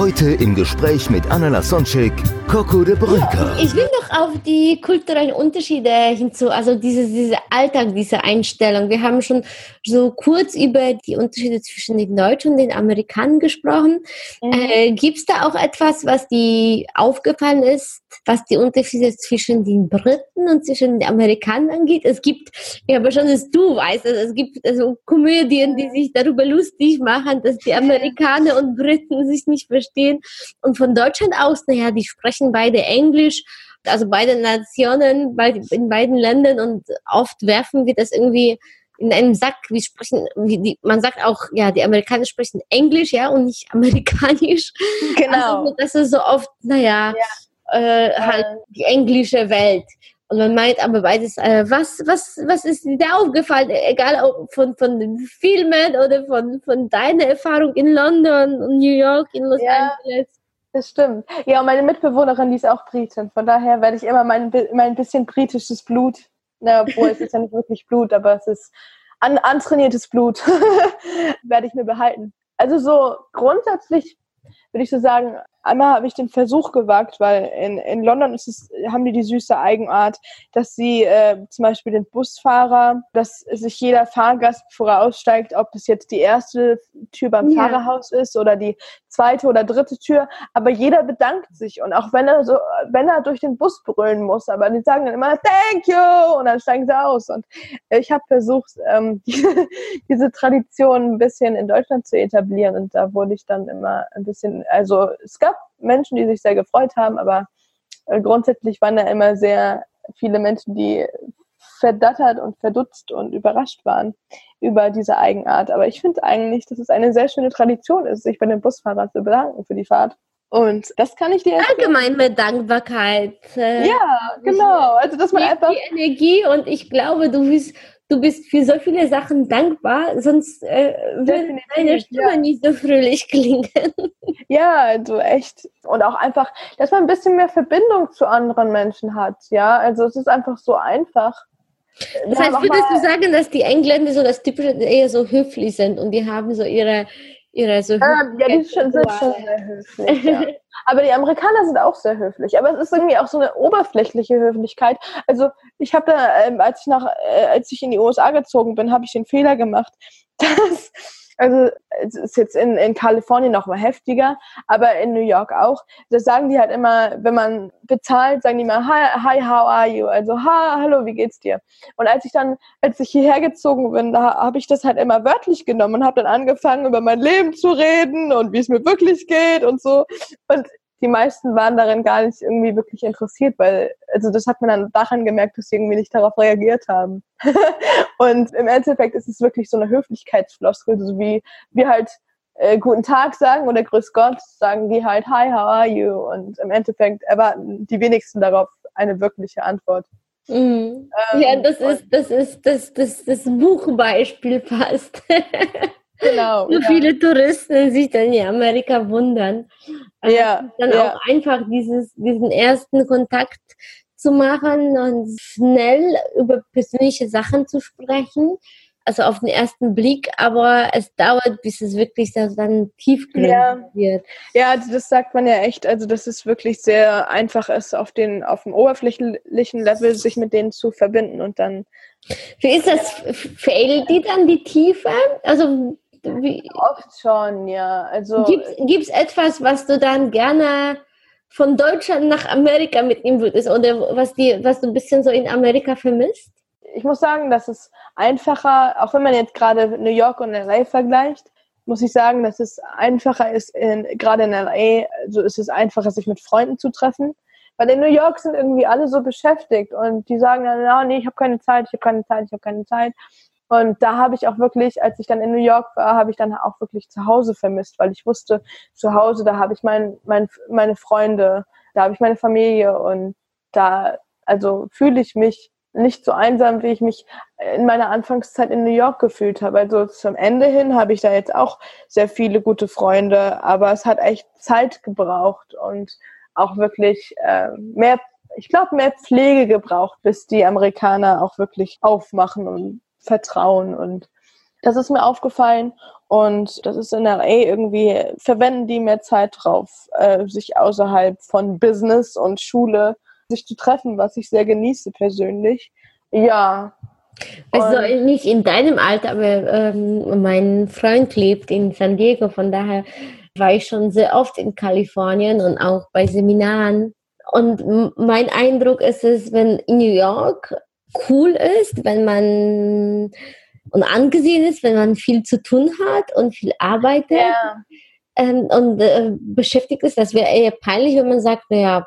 Heute im Gespräch mit Anna Lasonczek, Coco de Bruyker. Ich will noch auf die kulturellen Unterschiede hinzu, also diese, diese Alltag, diese Einstellung. Wir haben schon so kurz über die Unterschiede zwischen den Deutschen und den Amerikanern gesprochen. Mhm. Äh, Gibt es da auch etwas, was dir aufgefallen ist, was die Unterschiede zwischen den Briten und zwischen den Amerikanern angeht? Es gibt, ja, aber schon, dass du weißt, also es gibt also Komödien, die sich darüber lustig machen, dass die Amerikaner und Briten sich nicht verstehen. Und von Deutschland aus, naja, die sprechen beide Englisch, also beide Nationen, in beiden Ländern und oft werfen wir das irgendwie in einem Sack. Wir sprechen, wie die, man sagt auch, ja, die Amerikaner sprechen Englisch, ja, und nicht amerikanisch. Genau. Also, das ist so oft, naja, äh, halt die englische Welt. Und man meint aber beides, äh, was, was, was ist dir da aufgefallen? Egal ob von, von den Filmen oder von, von deiner Erfahrung in London und New York, in Los Ja. Angeles. Das stimmt. Ja, und meine Mitbewohnerin, die ist auch Britin. Von daher werde ich immer mein, mein bisschen britisches Blut, na, obwohl es ist ja nicht wirklich Blut, aber es ist an, antrainiertes Blut, werde ich mir behalten. Also so grundsätzlich würde ich so sagen, einmal habe ich den Versuch gewagt, weil in, in London ist es, haben die die süße Eigenart, dass sie äh, zum Beispiel den Busfahrer, dass sich jeder Fahrgast, bevor er aussteigt, ob es jetzt die erste Tür beim Ja. Fahrerhaus ist oder die zweite oder dritte Tür, aber jeder bedankt sich und auch wenn er so, wenn er durch den Bus brüllen muss, aber die sagen dann immer Thank you und dann steigen sie aus und ich habe versucht, ähm, diese, diese Tradition ein bisschen in Deutschland zu etablieren und da wurde ich dann immer ein bisschen, also es gab Menschen, die sich sehr gefreut haben, aber äh, grundsätzlich waren da immer sehr viele Menschen, die verdattert und verdutzt und überrascht waren über diese Eigenart. Aber ich finde eigentlich, dass es eine sehr schöne Tradition ist, sich bei dem Busfahrer zu bedanken für die Fahrt. Und das kann ich dir empfehlen. Allgemein mit Dankbarkeit. Äh, Ja, genau. Also, dass man einfach die Energie und ich glaube, du bist, du bist für so viele Sachen dankbar, sonst äh, würde deine Stimme ja. nicht so fröhlich klingen. Ja, also echt. Und auch einfach, dass man ein bisschen mehr Verbindung zu anderen Menschen hat. Ja, also es ist einfach so einfach. Wir Das heißt, würdest du sagen, dass die Engländer so das typische eher so höflich sind und die haben so ihre, ihre so Ähm, ja, die sind, schon sehr höflich. Ja. Aber die Amerikaner sind auch sehr höflich. Aber es ist irgendwie auch so eine oberflächliche Höflichkeit. Also ich habe da, ähm, als ich nach, äh, als ich in die USA gezogen bin, habe ich den Fehler gemacht, dass also es ist jetzt in, in Kalifornien noch mal heftiger, aber in New York auch. Das sagen die halt immer, wenn man bezahlt, sagen die mal, hi, hi how are you? Also, ha, hallo, wie geht's dir? Und als ich dann, als ich hierher gezogen bin, da habe ich das halt immer wörtlich genommen und habe dann angefangen, über mein Leben zu reden und wie es mir wirklich geht und so. Und die meisten waren darin gar nicht irgendwie wirklich interessiert, weil, also das hat man dann daran gemerkt, dass sie irgendwie nicht darauf reagiert haben. und im Endeffekt ist es wirklich so eine Höflichkeitsfloskel, so wie wir halt äh, guten Tag sagen oder Grüß Gott, sagen die halt Hi, how are you? Und im Endeffekt erwarten die wenigsten darauf eine wirkliche Antwort. Mhm. Ähm, ja, das ist, das ist das, das, das Buchbeispiel fast. Genau. so ja. viele Touristen sich dann in Amerika wundern. Also Ja, Dann ja. auch einfach dieses, diesen ersten Kontakt zu machen und schnell über persönliche Sachen zu sprechen. Also auf den ersten Blick, aber es dauert, bis es wirklich dann tiefgründig Ja. wird. Ja, das sagt man ja echt. Also, dass es wirklich sehr einfach ist, auf, den, auf dem oberflächlichen Level sich mit denen zu verbinden und dann Wie ist das? Fehlt dir dann die Tiefe? Also wie, oft schon, ja. Also, Gibt es etwas, was du dann gerne von Deutschland nach Amerika mitnehmen würdest oder was, die, was du ein bisschen so in Amerika vermisst? ich muss sagen, dass es einfacher, auch wenn man jetzt gerade New York und LA vergleicht, muss ich sagen, dass es einfacher ist, in, gerade in LA, also ist es einfacher, sich mit Freunden zu treffen. Weil in New York sind irgendwie alle so beschäftigt und die sagen dann, ja, nee, ich habe keine Zeit, ich habe keine Zeit, ich habe keine Zeit. Und da habe ich auch wirklich, als ich dann in New York war, habe ich dann auch wirklich zu Hause vermisst, weil ich wusste, zu Hause, da habe ich mein, mein, meine Freunde, da habe ich meine Familie und da, also fühle ich mich nicht so einsam, wie ich mich in meiner Anfangszeit in New York gefühlt habe. Also zum Ende hin habe ich da jetzt auch sehr viele gute Freunde, aber es hat echt Zeit gebraucht und auch wirklich äh, mehr, ich glaube, mehr Pflege gebraucht, bis die Amerikaner auch wirklich aufmachen und vertrauen. Und das ist mir aufgefallen. Und das ist in LA irgendwie, verwenden die mehr Zeit drauf, äh, sich außerhalb von Business und Schule sich zu treffen, was ich sehr genieße persönlich. Ja. Also nicht in deinem Alter, aber ähm, mein Freund lebt in San Diego, von daher war ich schon sehr oft in Kalifornien und auch bei Seminaren. Und mein Eindruck ist es, wenn New York cool ist, wenn man und angesehen ist, wenn man viel zu tun hat und viel arbeitet ja. ähm, und äh, beschäftigt ist, das wäre eher peinlich, wenn man sagt, naja,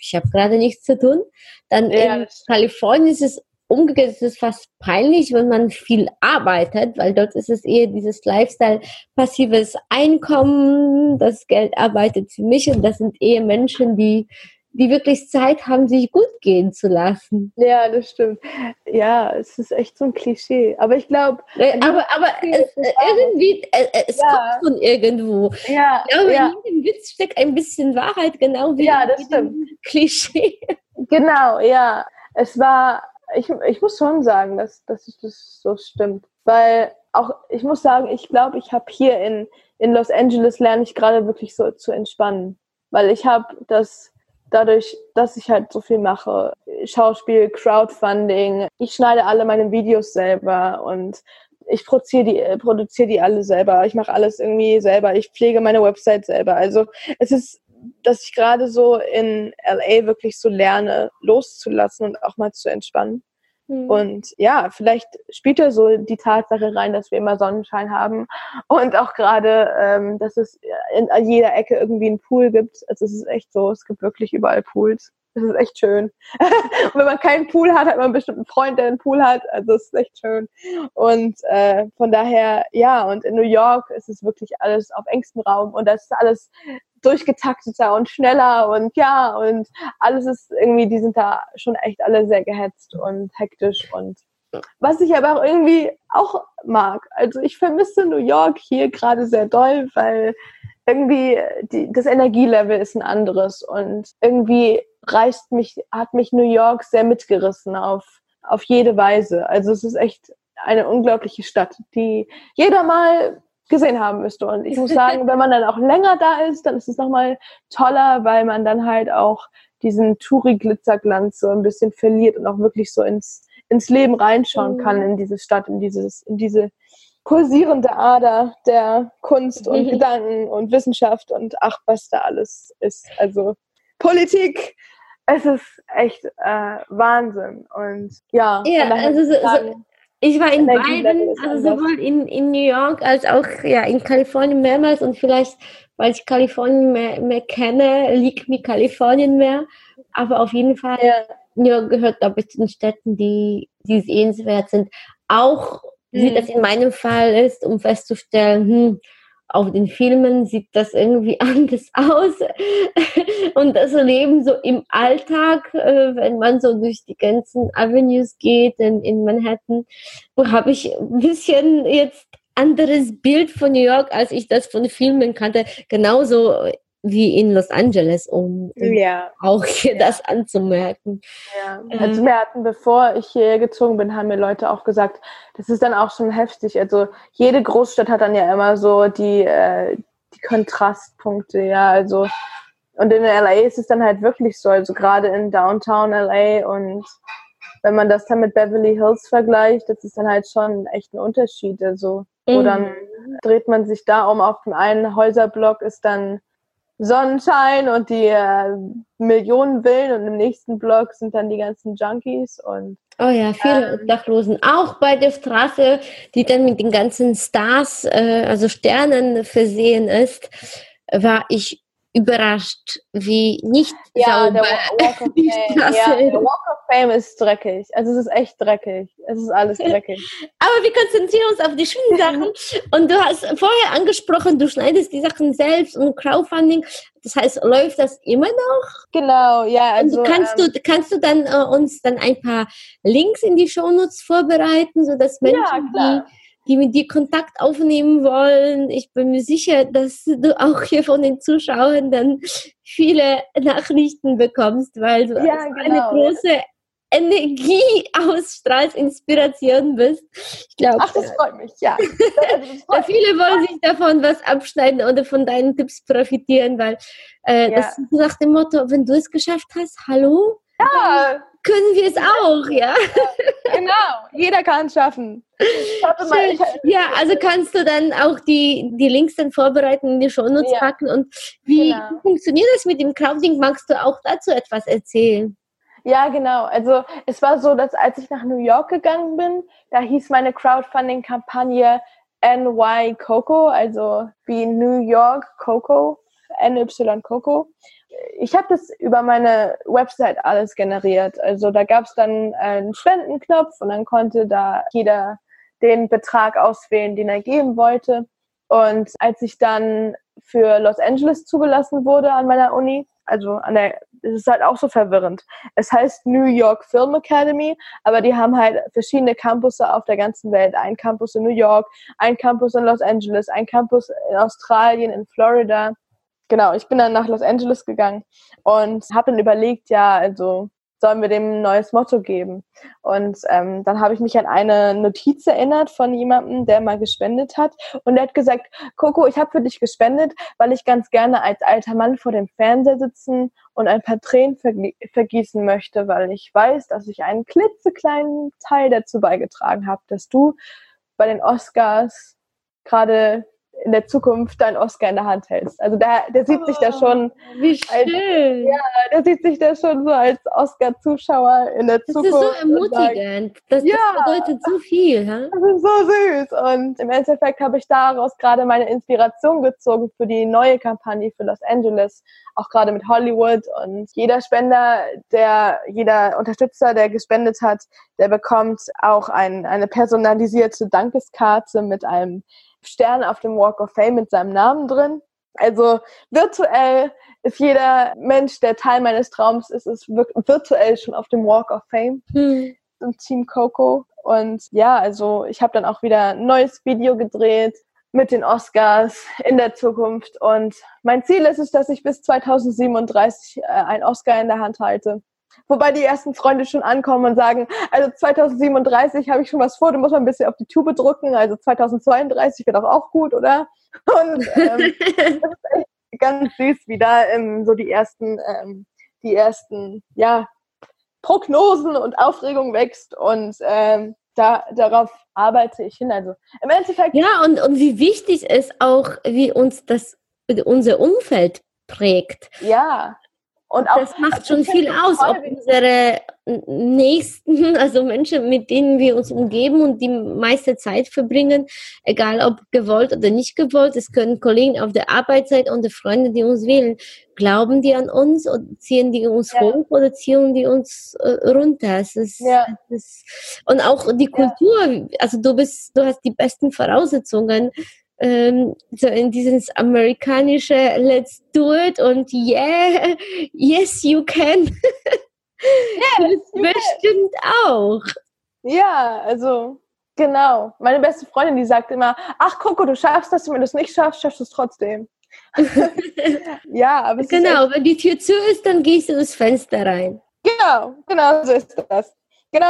ich habe gerade nichts zu tun. Dann ja, in Kalifornien ist es umgekehrt, ist es fast peinlich, wenn man viel arbeitet, weil dort ist es eher dieses Lifestyle, passives Einkommen, das Geld arbeitet für mich und das sind eher Menschen, die die wirklich Zeit haben, sich gut gehen zu lassen. Ja, das stimmt. Ja, es ist echt so ein Klischee. Aber ich glaube. Äh, aber, aber es, äh, irgendwie, äh, es ja. kommt von irgendwo. Ja, ich glaube, ja. in jedem Witz steckt ein bisschen Wahrheit, genau wie ja, das stimmt. Klischee. Genau, ja. Es war, ich, ich muss schon sagen, dass, dass das so stimmt. Weil auch, ich muss sagen, ich glaube, ich habe hier in, in Los Angeles lerne ich gerade wirklich so zu entspannen. Weil ich habe das dadurch, dass ich halt so viel mache, Schauspiel, Crowdfunding, ich schneide alle meine Videos selber und ich produziere die, äh, produziere die alle selber. Ich mache alles irgendwie selber. Ich pflege meine Website selber. Also es ist, dass ich gerade so in LA wirklich so lerne, loszulassen und auch mal zu entspannen. Mhm. Und ja, vielleicht spielt ja so die Tatsache rein, dass wir immer Sonnenschein haben und auch gerade, ähm, dass es in jeder Ecke irgendwie einen Pool gibt. Also es ist echt so, es gibt wirklich überall Pools. Es ist echt schön. und wenn man keinen Pool hat, hat man bestimmt einen Freund, der einen Pool hat. Also es ist echt schön. Und äh, von daher, ja, und in New York ist es wirklich alles auf engstem Raum und das ist alles durchgetakteter und schneller und ja, und alles ist irgendwie, die sind da schon echt alle sehr gehetzt und hektisch und was ich aber auch irgendwie auch mag. Also ich vermisse New York hier gerade sehr doll, weil irgendwie die, das Energielevel ist ein anderes und irgendwie reißt mich, hat mich New York sehr mitgerissen auf, auf jede Weise. Also es ist echt eine unglaubliche Stadt, die jeder mal gesehen haben müsste. Und ich muss sagen, wenn man dann auch länger da ist, dann ist es nochmal toller, weil man dann halt auch diesen Touri-Glitzerglanz so ein bisschen verliert und auch wirklich so ins, ins Leben reinschauen kann, mhm. in diese Stadt, in dieses, in diese kursierende Ader der Kunst und. Gedanken und Wissenschaft und ach, was da alles ist. Also Politik, es ist echt äh, Wahnsinn. Und ja, ja also so, so, ich war in beiden, also sowohl in, in New York als auch ja, in Kalifornien mehrmals und vielleicht, weil ich Kalifornien mehr, mehr kenne, liegt mir Kalifornien mehr. Aber auf jeden Fall, ja. New York gehört, glaube ich, zu den Städten, die, die sehenswert sind. Auch, mhm. wie das in meinem Fall ist, um festzustellen, hm, auf den Filmen sieht das irgendwie anders aus. Und das Leben so im Alltag, äh, wenn man so durch die ganzen Avenues geht in, in Manhattan, habe ich ein bisschen jetzt anderes Bild von New York, als ich das von Filmen kannte. Genauso wie in Los Angeles, um, um ja. auch hier ja. das anzumerken. Ja. Ähm. Also wir hatten, bevor ich hierher gezogen bin, haben mir Leute auch gesagt, das ist dann auch schon heftig. Also jede Großstadt hat dann ja immer so die, äh, die Kontrastpunkte, ja, also und in LA ist es dann halt wirklich so, also gerade in Downtown LA und wenn man das dann mit Beverly Hills vergleicht, das ist dann halt schon echt ein Unterschied. Also, wo mhm. dann dreht man sich da um, auf dem einen Häuserblock ist dann Sonnenschein und die äh, Millionen Villen und im nächsten Block sind dann die ganzen Junkies und Oh ja, viele ähm, Obdachlosen. Auch bei der Straße, die dann mit den ganzen Stars, äh, also Sternen versehen ist, war ich überrascht, wie nicht ja, sauber der Walk of die Fame. Straße Ja, der. Walk of Fame ist dreckig. Also es ist echt dreckig. Es ist alles dreckig. Aber wir konzentrieren uns auf die schönen Sachen. Und du hast vorher angesprochen, du schneidest die Sachen selbst und Crowdfunding. Das heißt, läuft das immer noch? genau, ja. Also, und kannst, ähm, du, kannst du dann äh, uns dann ein paar Links in die Shownotes vorbereiten, sodass Menschen, ja, klar. die mit dir Kontakt aufnehmen wollen, ich bin mir sicher, dass du auch hier von den Zuschauern dann viele Nachrichten bekommst, weil du Ja, also eine genau. große Energie ausstrahlst, Inspiration bist. Ich glaube, Ach, das freut mich, ja. Freut viele wollen sich davon was abschneiden oder von deinen Tipps profitieren, weil äh, Ja. das ist nach dem Motto, wenn du es geschafft hast, hallo, Ja, können wir es auch, ja? genau. Jeder kann es schaffen. Mal, ich, Ja, also kannst du dann auch die, die Links dann vorbereiten, in die Shownotes Ja. packen und wie Genau. funktioniert das mit dem Crowding? Magst du auch dazu etwas erzählen? Ja, genau. Also es war so, dass als ich nach New York gegangen bin, da hieß meine Crowdfunding-Kampagne NY Coco, also wie New York Coco, NY Coco. Ich habe das über meine Website alles generiert. Also da gab es dann einen Spendenknopf und dann konnte da jeder den Betrag auswählen, den er geben wollte. Und als ich dann für Los Angeles zugelassen wurde an meiner Uni, also an der, es ist halt auch so verwirrend. Es heißt New York Film Academy, aber die haben halt verschiedene Campus auf der ganzen Welt. Ein Campus in New York, ein Campus in Los Angeles, ein Campus in Australien, in Florida. Genau, ich bin dann nach Los Angeles gegangen und habe dann überlegt, ja, also sollen wir dem ein neues Motto geben. Und ähm, dann habe ich mich an eine Notiz erinnert von jemandem, der mal gespendet hat. Und der hat gesagt, Coco, ich habe für dich gespendet, weil ich ganz gerne als alter Mann vor dem Fernseher sitzen und ein paar Tränen vergi- vergießen möchte, weil ich weiß, dass ich einen klitzekleinen Teil dazu beigetragen habe, dass du bei den Oscars gerade in der Zukunft deinen Oscar in der Hand hältst. Also der, der sieht sich da schon, Wie schön. ja, der sieht sich da schon so als Oscar-Zuschauer in der das Zukunft. ist so sagt, ermutigend. Das, Ja. das bedeutet so viel. Ha? Das ist so süß. Und im Endeffekt habe ich daraus gerade meine Inspiration gezogen für die neue Kampagne für Los Angeles, auch gerade mit Hollywood. Und jeder Spender, der, jeder Unterstützer, der gespendet hat, der bekommt auch ein, eine personalisierte Dankeskarte mit einem Stern auf dem Walk of Fame mit seinem Namen drin. Also virtuell ist jeder Mensch, der Teil meines Traums ist, ist virtuell schon auf dem Walk of Fame Hm. im Team Coco. Und ja, also ich habe dann auch wieder ein neues Video gedreht mit den Oscars in der Zukunft. Und mein Ziel ist es, dass ich bis 2037 äh, einen Oscar in der Hand halte. Wobei die ersten Freunde schon ankommen und sagen, also 2037 habe ich schon was vor, du musst mal ein bisschen auf die Tube drücken, also 2032 wird doch auch gut, oder? Und ähm, das ist echt ganz süß, wie da ähm, so die ersten, ähm, die ersten, ja, Prognosen und Aufregung wächst und ähm, da, darauf arbeite ich hin. Also im Endeffekt, Ja, und, und wie wichtig es auch, wie uns das unser Umfeld prägt. ja. Und auch, Das macht schon viel aus, ob unsere Nächsten, also Menschen, mit denen wir uns umgeben und die meiste Zeit verbringen, egal ob gewollt oder nicht gewollt, es können Kollegen auf der Arbeit sein und Freunde, die uns wählen. Glauben die an uns oder ziehen die uns Ja. hoch oder ziehen die uns äh, runter? Ist, Ja. ist, und auch die Ja. Kultur, also du bist, du hast die besten Voraussetzungen ähm, so in dieses amerikanische Let's do it und yeah, yes you can. Yes, you can. Bestimmt auch. Ja, also genau. Meine beste Freundin, die sagt immer, ach Coco, du schaffst das, wenn du es nicht schaffst, schaffst du es trotzdem. ja, aber es ist Genau, wenn die Tür zu ist, dann gehst du das Fenster rein. Genau, genau so ist das. Genau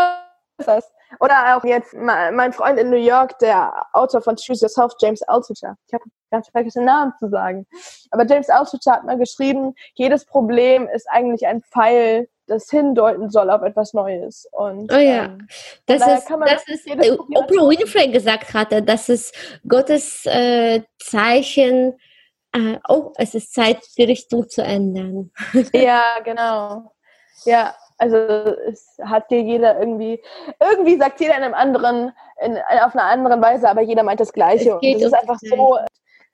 so ist das. Oder auch jetzt me- mein Freund in New York, der Autor von Choose Yourself, James Altucher. Ich habe ganz vergessen, den Namen zu sagen. Aber James Altucher hat mal geschrieben, jedes Problem ist eigentlich ein Pfeil, das hindeuten soll auf etwas Neues. Und, Oh ja. ähm, Das ist, das ist äh, Oprah Winfrey gesagt hatte, dass es Gottes äh, Zeichen, äh, oh, es ist Zeit, die Richtung zu ändern. Ja, genau. Ja, also es hat dir jeder irgendwie, irgendwie sagt jeder in einem anderen, in, auf einer anderen Weise, aber jeder meint das Gleiche. Es Und geht das ist einfach so,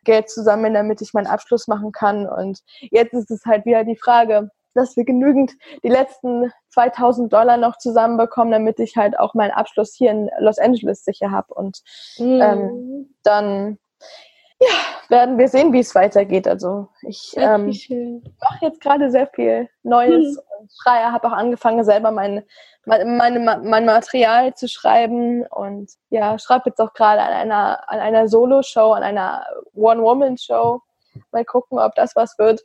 Geld zusammen, damit ich meinen Abschluss machen kann. Und jetzt ist es halt wieder die Frage, dass wir genügend die letzten 2000 Dollar noch zusammenbekommen, damit ich halt auch meinen Abschluss hier in Los Angeles sicher habe. Und mhm. ähm, dann ja, werden wir sehen, wie es weitergeht. Also ich ähm, mache jetzt gerade sehr viel Neues mhm. und schreibe, habe auch angefangen, selber mein, mein, meine, mein Material zu schreiben und ja, schreibe jetzt auch gerade an einer, an einer Solo-Show, an einer One-Woman-Show. Mal gucken, ob das was wird.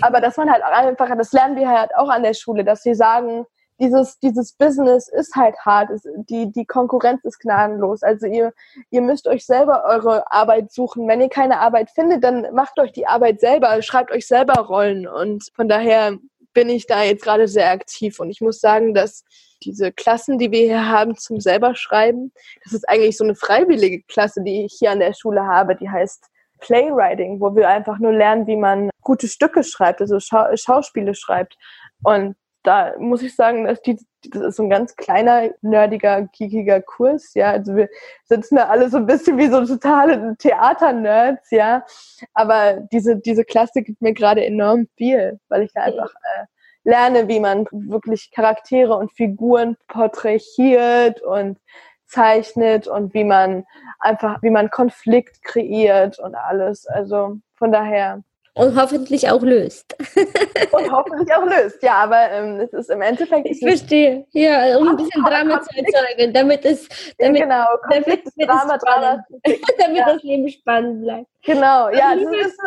Aber dass man halt einfach, das lernen wir halt auch an der Schule, dass sie sagen, dieses, dieses Business ist halt hart. Es, die, die Konkurrenz ist gnadenlos. Also ihr, ihr müsst euch selber eure Arbeit suchen. Wenn ihr keine Arbeit findet, dann macht euch die Arbeit selber, schreibt euch selber Rollen. Und von daher bin ich da jetzt gerade sehr aktiv. Und ich muss sagen, dass diese Klassen, die wir hier haben zum selber schreiben, das ist eigentlich so eine freiwillige Klasse, die ich hier an der Schule habe, die heißt Playwriting, wo wir einfach nur lernen, wie man gute Stücke schreibt, also Schau Schauspiele schreibt. Und da muss ich sagen, dass die, das ist so ein ganz kleiner, nerdiger, geekiger Kurs, ja. Also wir sitzen da alle so ein bisschen wie so totale Theater-Nerds, ja. Aber diese, diese Klasse gibt mir gerade enorm viel, weil ich da einfach äh, lerne, wie man wirklich Charaktere und Figuren porträtiert und zeichnet und wie man einfach, wie man Konflikt kreiert und alles. Also von daher und hoffentlich auch löst. Und hoffentlich auch löst, ja, aber ähm, es ist im Endeffekt. Ich verstehe, ja, um ein bisschen Drama zu erzeugen, damit es. Damit, genau, Konflikt, damit, Drama, Drama. damit ja. das Leben spannend bleibt. Genau, ja, das ist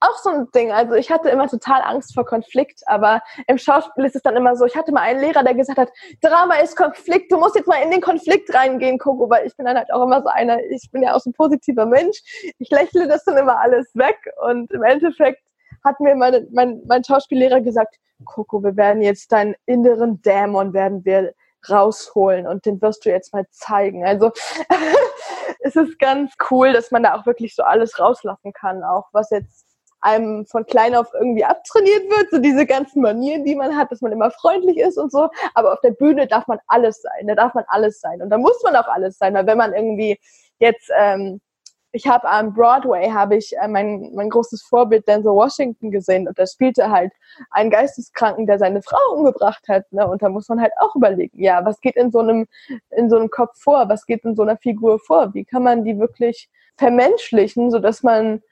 auch, so ein Ding. Also ich hatte immer total Angst vor Konflikt, aber im Schauspiel ist es dann immer so, ich hatte mal einen Lehrer, der gesagt hat, Drama ist Konflikt, du musst jetzt mal in den Konflikt reingehen, Coco, weil ich bin dann halt auch immer so einer, ich bin ja auch so ein positiver Mensch, ich lächle das dann immer alles weg und im Endeffekt hat mir meine, mein, mein Schauspiellehrer gesagt, Coco, wir werden jetzt deinen inneren Dämon werden wir rausholen und den wirst du jetzt mal zeigen. Also es ist ganz cool, dass man da auch wirklich so alles rauslassen kann, auch was jetzt einem von klein auf irgendwie abtrainiert wird, so diese ganzen Manieren, die man hat, dass man immer freundlich ist und so. Aber auf der Bühne darf man alles sein, da darf man alles sein. Und da muss man auch alles sein, weil wenn man irgendwie jetzt, ähm, ich habe am Broadway, habe ich äh, mein, mein großes Vorbild Denzel Washington gesehen und da spielte halt ein Geisteskranken, der seine Frau umgebracht hat. Ne? Und da muss man halt auch überlegen, ja, was geht in so einem, in so einem Kopf vor, was geht in so einer Figur vor? Wie kann man die wirklich vermenschlichen, sodass man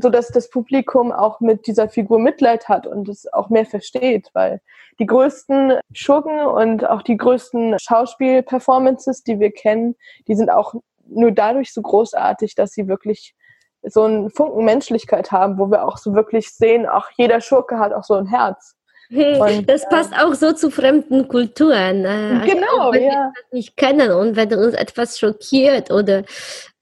so dass das Publikum auch mit dieser Figur Mitleid hat und es auch mehr versteht, weil die größten Schurken und auch die größten Schauspielperformances, die wir kennen, die sind auch nur dadurch so großartig, dass sie wirklich so einen Funken Menschlichkeit haben, wo wir auch so wirklich sehen, auch jeder Schurke hat auch so ein Herz. Und, das passt auch so zu fremden Kulturen. Also genau, wenn ja. wir das nicht kennen und wenn uns etwas schockiert oder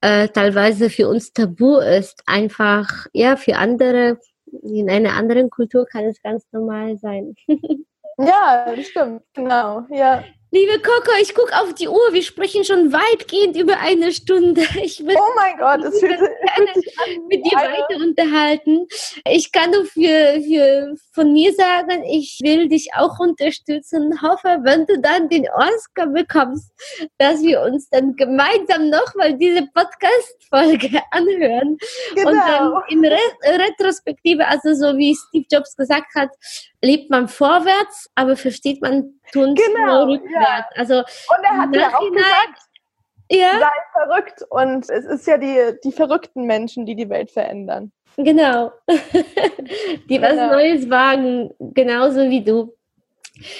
äh, teilweise für uns tabu ist, einfach, ja, für andere, in einer anderen Kultur kann es ganz normal sein. ja, stimmt, genau, ja. Liebe Coco, ich gucke auf die Uhr. Wir sprechen schon weitgehend über eine Stunde. Ich will oh mein Gott, es fühlt, fühlt mit dir weiter unterhalten. Ich kann nur für, für von mir sagen, ich will dich auch unterstützen. Hoffe, wenn du dann den Oscar bekommst, dass wir uns dann gemeinsam nochmal diese Podcast-Folge anhören. Genau. Und dann in Re Retrospektive, also so wie Steve Jobs gesagt hat, lebt man vorwärts, aber versteht man tun genau, rückwärts. Ja. Also und er hat ja auch gesagt, ja. sei verrückt und es ist ja die, die verrückten Menschen, die die Welt verändern. Genau. die genau. was Neues wagen, genauso wie du.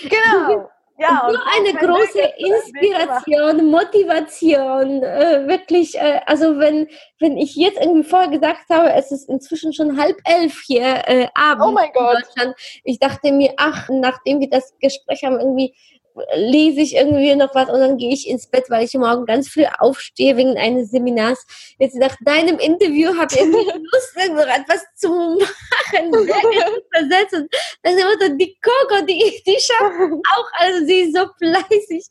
Genau. Ja, so eine große Inspiration, Motivation, äh, wirklich, äh, also wenn, wenn ich jetzt irgendwie vorher gesagt habe, es ist inzwischen schon halb elf hier äh, abends oh mein Gott. in Deutschland, ich dachte mir, ach, nachdem wir das Gespräch haben, irgendwie lese ich irgendwie noch was und dann gehe ich ins Bett, weil ich morgen ganz früh aufstehe wegen eines Seminars. Jetzt nach deinem Interview habe ich Lust, irgendwo etwas zu machen, versetzt. Und dann Mutter, die Coco, die, die schafft auch, also sie ist so fleißig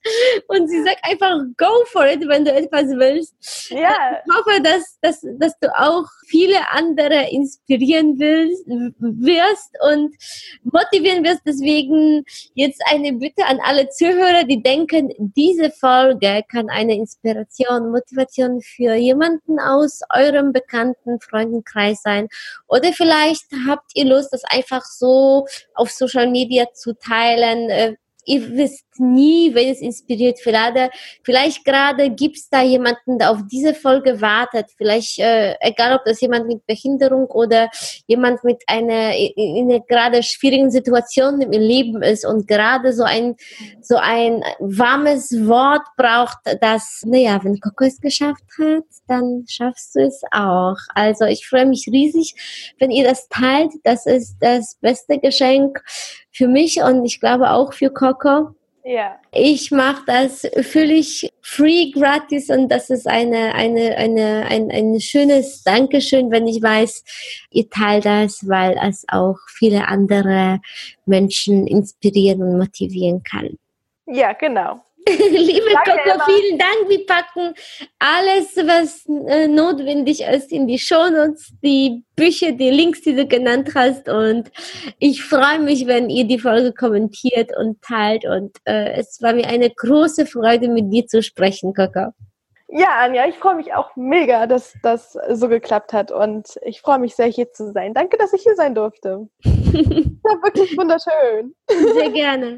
und sie sagt einfach, go for it, wenn du etwas willst. Ja. Ich hoffe, dass, dass, dass du auch viele andere inspirieren willst, wirst und motivieren wirst. Deswegen jetzt eine Bitte an alle Zuhörer, die denken, diese Folge kann eine Inspiration, Motivation für jemanden aus eurem bekannten Freundenkreis sein. Oder vielleicht habt ihr Lust, das einfach so auf Social Media zu teilen. Ihr wisst nie, wen es inspiriert. Vielleicht, vielleicht gerade gibt es da jemanden, der auf diese Folge wartet. Vielleicht, äh, egal ob das jemand mit Behinderung oder jemand mit einer in einer gerade schwierigen Situation im Leben ist und gerade so ein so ein warmes Wort braucht, das, naja, wenn Coco es geschafft hat, dann schaffst du es auch. Also ich freue mich riesig, wenn ihr das teilt. Das ist das beste Geschenk für mich und ich glaube auch für Coco. Ja. Ich mache das völlig free, gratis und das ist eine, eine, eine, ein, ein schönes Dankeschön, wenn ich weiß, ihr teilt das, weil es auch viele andere Menschen inspirieren und motivieren kann. Ja, genau. Liebe Danke, Coco, vielen Dank. Wir packen alles, was äh, notwendig ist, in die Shownotes, die Bücher, die Links, die du genannt hast. Und ich freue mich, wenn ihr die Folge kommentiert und teilt. Und äh, es war mir eine große Freude, mit dir zu sprechen, Coco. Ja, Anja, ich freue mich auch mega, dass das so geklappt hat und ich freue mich sehr, hier zu sein. Danke, dass ich hier sein durfte. war wirklich wunderschön. Sehr gerne.